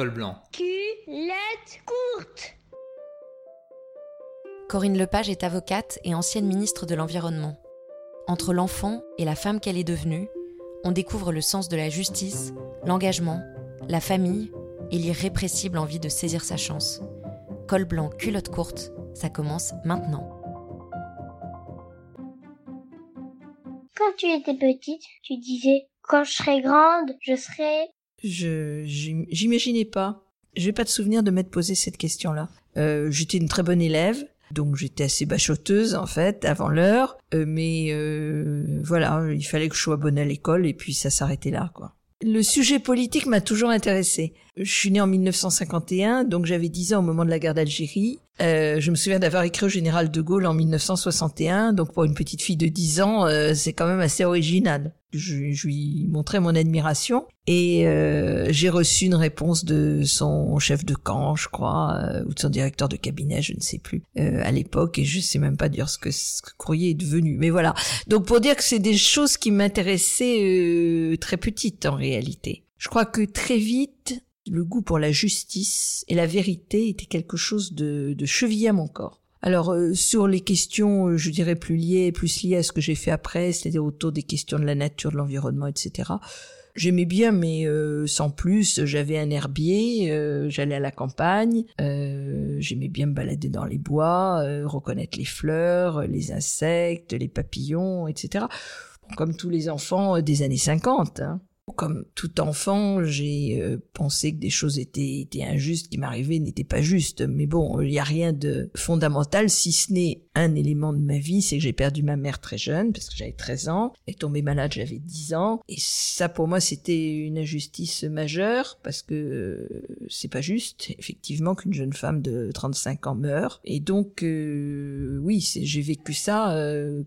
col blanc. Culotte courte. Corinne Lepage est avocate et ancienne ministre de l'Environnement. Entre l'enfant et la femme qu'elle est devenue, on découvre le sens de la justice, l'engagement, la famille et l'irrépressible envie de saisir sa chance. Col blanc, culotte courte, ça commence maintenant. Quand tu étais petite, tu disais quand je serai grande, je serai. Je j'imaginais pas. J'ai pas de souvenir de m'être posé cette question-là. Euh, j'étais une très bonne élève, donc j'étais assez bachoteuse en fait avant l'heure, euh, mais euh, voilà, il fallait que je sois bonne à l'école et puis ça s'arrêtait là quoi. Le sujet politique m'a toujours intéressé. Je suis née en 1951, donc j'avais 10 ans au moment de la guerre d'Algérie. Euh, je me souviens d'avoir écrit au général de Gaulle en 1961, donc pour une petite fille de 10 ans, euh, c'est quand même assez original. Je, je, lui montrais mon admiration et euh, j'ai reçu une réponse de son chef de camp, je crois, euh, ou de son directeur de cabinet, je ne sais plus, euh, à l'époque, et je sais même pas dire ce que ce courrier est devenu. Mais voilà. Donc pour dire que c'est des choses qui m'intéressaient très petite en réalité. Je crois que très vite, le goût pour la justice et la vérité était quelque chose de, de chevillé à mon corps. Alors euh, sur les questions, euh, je dirais plus liées, plus liées à ce que j'ai fait après, c'est-à-dire autour des questions de la nature, de l'environnement, etc. J'aimais bien, mais euh, sans plus. J'avais un herbier, euh, j'allais à la campagne, euh, j'aimais bien me balader dans les bois, reconnaître les fleurs, les insectes, les papillons, etc. Comme tous les enfants des années 50. Hein. Comme tout enfant, j'ai euh, pensé que des choses étaient, injustes qui m'arrivaient n'étaient pas justes. Mais bon, il n'y a rien de fondamental, si ce n'est un élément de ma vie, c'est que j'ai perdu ma mère très jeune, parce que j'avais 13 ans, et tombé malade, j'avais 10 ans. Et ça, pour moi, c'était une injustice majeure, parce que euh, c'est pas juste, effectivement, qu'une jeune femme de 35 ans meure. Et donc, euh, oui, j'ai vécu ça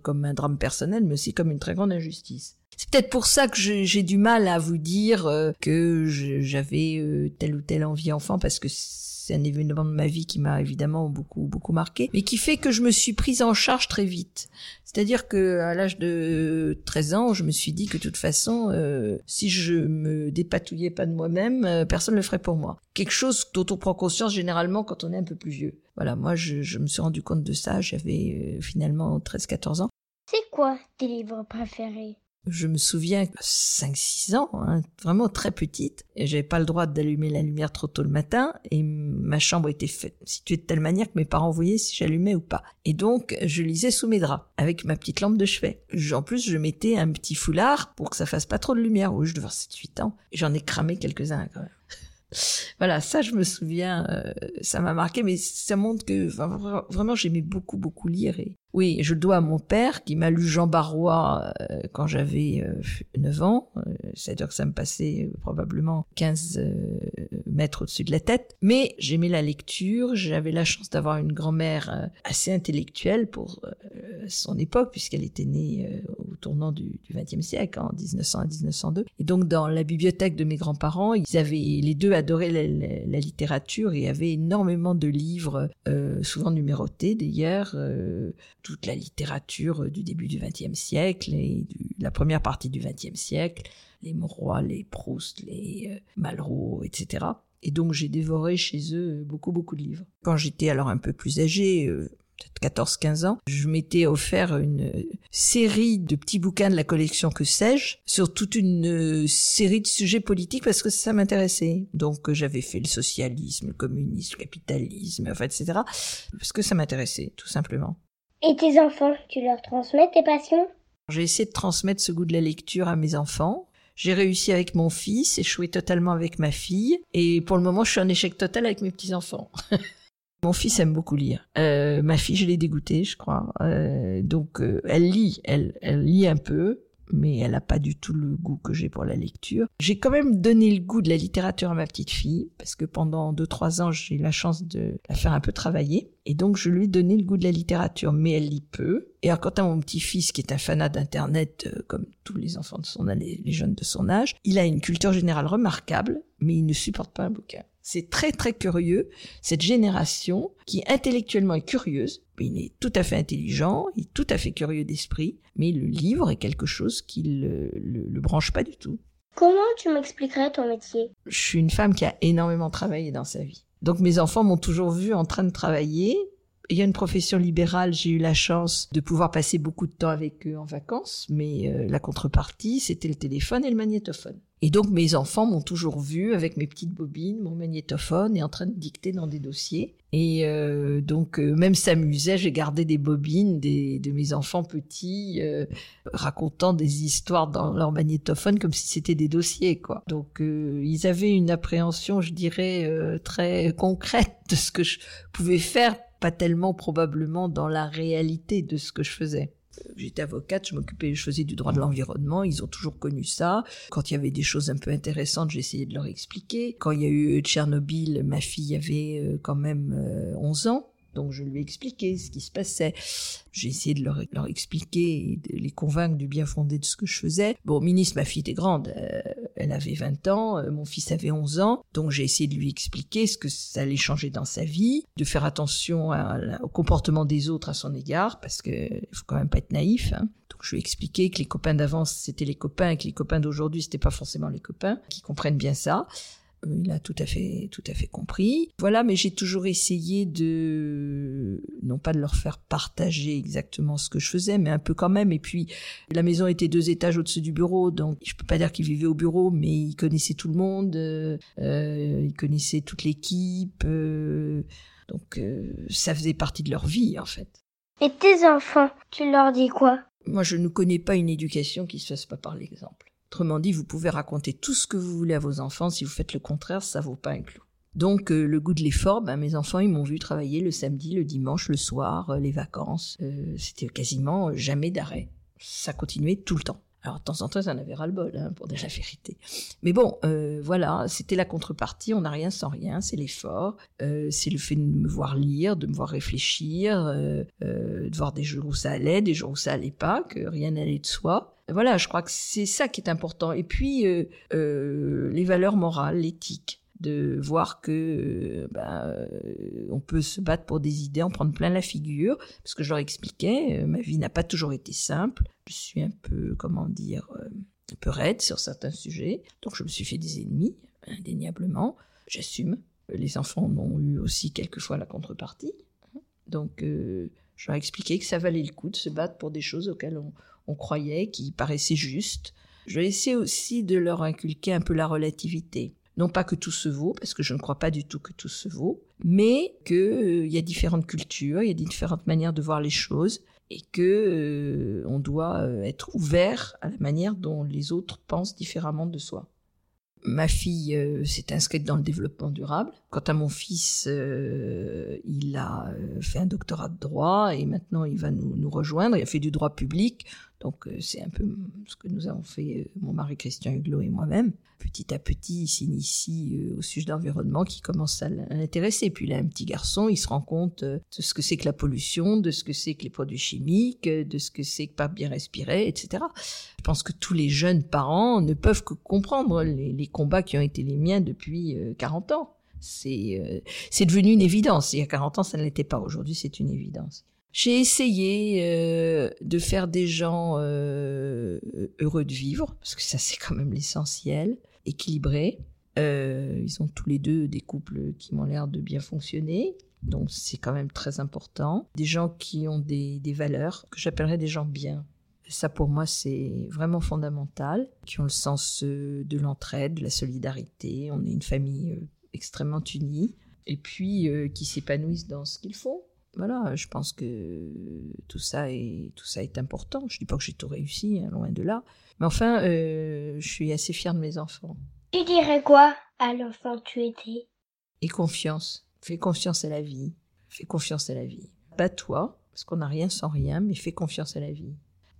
comme un drame personnel, mais aussi comme une très grande injustice. C'est peut-être pour ça que j'ai du mal à vous dire euh, que j'avais euh, telle ou telle envie enfant parce que c'est un événement de ma vie qui m'a évidemment beaucoup beaucoup marqué, mais qui fait que je me suis prise en charge très vite. C'est-à-dire que à l'âge de 13 ans, je me suis dit que de toute façon, euh, si je me dépatouillais pas de moi-même, personne ne le ferait pour moi. Quelque chose dont on prend conscience généralement quand on est un peu plus vieux. Voilà, moi je, me suis rendu compte de ça, j'avais finalement 13-14 ans. C'est quoi tes livres préférés? Je me souviens, 5-6 ans, hein, vraiment très petite, et j'avais pas le droit d'allumer la lumière trop tôt le matin, et ma chambre était faite, située de telle manière que mes parents voyaient si j'allumais ou pas. Et donc, je lisais sous mes draps, avec ma petite lampe de chevet. En plus, je mettais un petit foulard pour que ça fasse pas trop de lumière. Oui, je devais avoir 7-8 ans, et j'en ai cramé quelques-uns quand même. voilà, ça je me souviens, euh, ça m'a marqué, mais ça montre que vraiment j'aimais beaucoup beaucoup lire oui, je dois à mon père qui m'a lu Jean Barrois euh, quand j'avais 9 euh, ans. Euh, C'est-à-dire que ça me passait probablement 15 mètres au-dessus de la tête. Mais j'aimais la lecture. J'avais la chance d'avoir une grand-mère assez intellectuelle pour son époque puisqu'elle était née au tournant du XXe siècle, en 1900 à 1902. Et donc dans la bibliothèque de mes grands-parents, ils avaient les deux adoraient la, la, la littérature et avaient énormément de livres, souvent numérotés d'ailleurs toute la littérature du début du XXe siècle et de la première partie du XXe siècle, les Mauroy, les Proust, les euh, Malraux, etc. Et donc j'ai dévoré chez eux beaucoup beaucoup de livres. Quand j'étais alors un peu plus âgé, euh, peut-être 14-15 ans, je m'étais offert une série de petits bouquins de la collection Que sais-je sur toute une euh, série de sujets politiques parce que ça m'intéressait. Donc j'avais fait le socialisme, le communisme, le capitalisme, enfin etc. parce que ça m'intéressait tout simplement. Et tes enfants, tu leur transmets tes passions? J'ai essayé de transmettre ce goût de la lecture à mes enfants. J'ai réussi avec mon fils, échoué totalement avec ma fille, et pour le moment, je suis en échec total avec mes petits-enfants. Mon fils aime beaucoup lire. Euh, ma fille, je l'ai dégoûtée, je crois. Euh, donc, euh, elle lit, elle, elle lit un peu, mais elle n'a pas du tout le goût que j'ai pour la lecture. J'ai quand même donné le goût de la littérature à ma petite fille, parce que pendant deux trois ans, j'ai eu la chance de la faire un peu travailler. Et donc, je lui ai donné le goût de la littérature, mais elle lit peu. Et quant à mon petit-fils, qui est un fanat d'Internet, euh, comme tous les enfants de son âge, les jeunes de son âge, il a une culture générale remarquable, mais il ne supporte pas un bouquin. C'est très très curieux, cette génération qui intellectuellement est curieuse, il est tout à fait intelligent, il est tout à fait curieux d'esprit, mais le livre est quelque chose qui le, le, le branche pas du tout. Comment tu m'expliquerais ton métier? Je suis une femme qui a énormément travaillé dans sa vie. Donc mes enfants m'ont toujours vu en train de travailler. Il y a une profession libérale, j'ai eu la chance de pouvoir passer beaucoup de temps avec eux en vacances, mais euh, la contrepartie, c'était le téléphone et le magnétophone. Et donc mes enfants m'ont toujours vu avec mes petites bobines, mon magnétophone et en train de dicter dans des dossiers. Et euh, donc euh, même s'amusaient, j'ai gardé des bobines de mes enfants petits euh, racontant des histoires dans leur magnétophone comme si c'était des dossiers quoi. Donc euh, ils avaient une appréhension, je dirais, euh, très concrète de ce que je pouvais faire, pas tellement probablement dans la réalité de ce que je faisais. J'étais avocate, je m'occupais, je faisais du droit de l'environnement, ils ont toujours connu ça. Quand il y avait des choses un peu intéressantes, j'essayais de leur expliquer. Quand il y a eu Tchernobyl, ma fille avait euh, quand même euh, 11 ans. Donc je lui ai expliqué ce qui se passait. J'ai essayé de leur, leur, expliquer et de les convaincre du bien fondé de ce que je faisais. Bon, ministre, ma fille était grande. Euh, elle avait 20 ans, euh, mon fils avait 11 ans. Donc j'ai essayé de lui expliquer ce que ça allait changer dans sa vie, de faire attention au comportement des autres à son égard, parce que faut quand même pas être naïf. Hein. Donc je lui ai expliqué que les copains d'avance c'était les copains et que les copains d'aujourd'hui c'était pas forcément les copains, qui comprennent bien ça il a tout à fait tout à fait compris. Voilà, mais j'ai toujours essayé de non pas de leur faire partager exactement ce que je faisais, mais un peu quand même. Et puis la maison était deux étages au-dessus du bureau, donc je peux pas dire qu'ils vivaient au bureau, mais ils connaissaient tout le monde, euh, ils connaissaient toute l'équipe, euh, donc euh, ça faisait partie de leur vie en fait. Et tes enfants, tu leur dis quoi? Moi, je ne connais pas une éducation qui se fasse pas par l'exemple. Autrement dit, vous pouvez raconter tout ce que vous voulez à vos enfants. Si vous faites le contraire, ça vaut pas un clou. Donc euh, le goût de l'effort, ben, mes enfants ils m'ont vu travailler le samedi, le dimanche, le soir, euh, les vacances. Euh, C'était quasiment jamais d'arrêt. Ça continuait tout le temps. Alors de temps en temps, ça en avait ras-le-bol, hein, pour dire la vérité. Mais bon, voilà, c'était la contrepartie. On n'a rien sans rien. C'est l'effort, c'est le fait de me voir lire, de me voir réfléchir, de voir des jours où ça allait, des jours où ça allait pas, que rien n'allait de soi. Voilà, je crois que c'est ça qui est important. Et puis les valeurs morales, l'éthique de voir que ben, on peut se battre pour des idées, en prendre plein la figure, parce que je leur expliquais, ma vie n'a pas toujours été simple. Je suis un peu, comment dire, un peu raide sur certains sujets, donc je me suis fait des ennemis, indéniablement. J'assume. Les enfants ont eu aussi quelquefois la contrepartie. Donc, euh, je leur ai expliqué que ça valait le coup de se battre pour des choses auxquelles on, on croyait, qui paraissaient justes. Je vais essayer aussi de leur inculquer un peu la relativité non pas que tout se vaut, parce que je ne crois pas du tout que tout se vaut, mais qu'il euh, y a différentes cultures, il y a différentes manières de voir les choses, et que euh, on doit euh, être ouvert à la manière dont les autres pensent différemment de soi. Ma fille s'est inscrite dans le développement durable. Quant à mon fils, il a fait un doctorat de droit et maintenant il va nous, nous rejoindre. Il a fait du droit public, donc euh, c'est un peu ce que nous avons fait, mon mari Christian Huglot et moi-même. Petit à petit, il s'initie au sujet d'environnement qui commence à l'intéresser. Puis a un petit garçon, il se rend compte de ce que c'est que la pollution, de ce que c'est que les produits chimiques, de ce que c'est que pas bien respirer, etc. Je pense que tous les jeunes parents ne peuvent que comprendre les, combats qui ont été les miens depuis 40 ans. C'est euh, c'est devenu une évidence. Il y a 40 ans, ça ne l'était pas. Aujourd'hui, c'est une évidence. J'ai essayé euh, de faire des gens euh, heureux de vivre, parce que ça c'est quand même l'essentiel, équilibrés. Euh, ils ont tous les deux des couples qui m'ont l'air de bien fonctionner, donc c'est quand même très important. Des gens qui ont des, des valeurs, que j'appellerais des gens bien. Ça pour moi c'est vraiment fondamental, qui ont le sens de l'entraide, de la solidarité. On est une famille extrêmement unis et puis qui s'épanouissent dans ce qu'ils font. Voilà, je pense que tout ça est tout ça est important. Je dis pas que j'ai tout réussi, hein, loin de là, mais enfin, euh, je suis assez fière de mes enfants. Tu dirais quoi à l'enfant que tu étais? Et confiance. Fais confiance à la vie. Fais confiance à la vie. Pas toi, parce qu'on n'a rien sans rien, mais fais confiance à la vie.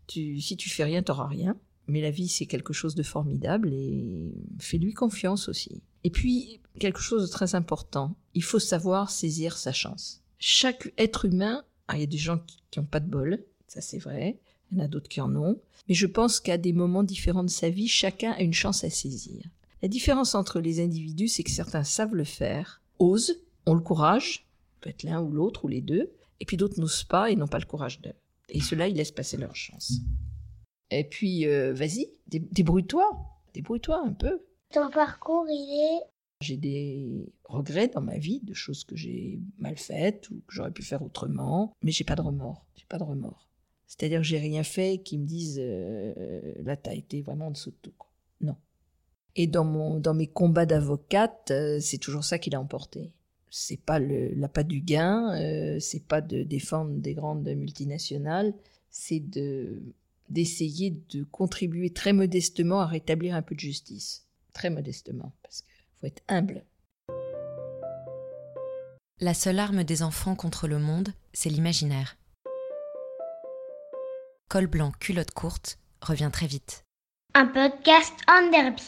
Tu, si tu fais rien, t'auras rien. Mais la vie, c'est quelque chose de formidable et fais-lui confiance aussi. Et puis, quelque chose de très important, il faut savoir saisir sa chance. Chaque être humain, ah, il y a des gens qui n'ont pas de bol, ça c'est vrai, il y en a d'autres qui en ont, mais je pense qu'à des moments différents de sa vie, chacun a une chance à saisir. La différence entre les individus, c'est que certains savent le faire, osent, ont le courage, peut être l'un ou l'autre ou les deux, et puis d'autres n'osent pas et n'ont pas le courage d'eux. Et cela, ils laissent passer leur chance. Et puis, euh, vas-y, débrouille-toi. débrouille-toi un peu. Ton parcours, il est J'ai des regrets dans ma vie, de choses que j'ai mal faites ou que j'aurais pu faire autrement, mais j'ai pas de remords. J'ai pas de remords. C'est-à-dire que j'ai rien fait qui me dise euh, là t'as été vraiment en dessous de tout. Non. Et dans mon dans mes combats d'avocate, euh, c'est toujours ça qui l'a emporté. C'est pas le l'appât du gain, euh, c'est pas de défendre des grandes multinationales, c'est de d'essayer de contribuer très modestement à rétablir un peu de justice. Très modestement, parce qu'il faut être humble. La seule arme des enfants contre le monde, c'est l'imaginaire. Col blanc, culotte courte revient très vite. un podcast en derby.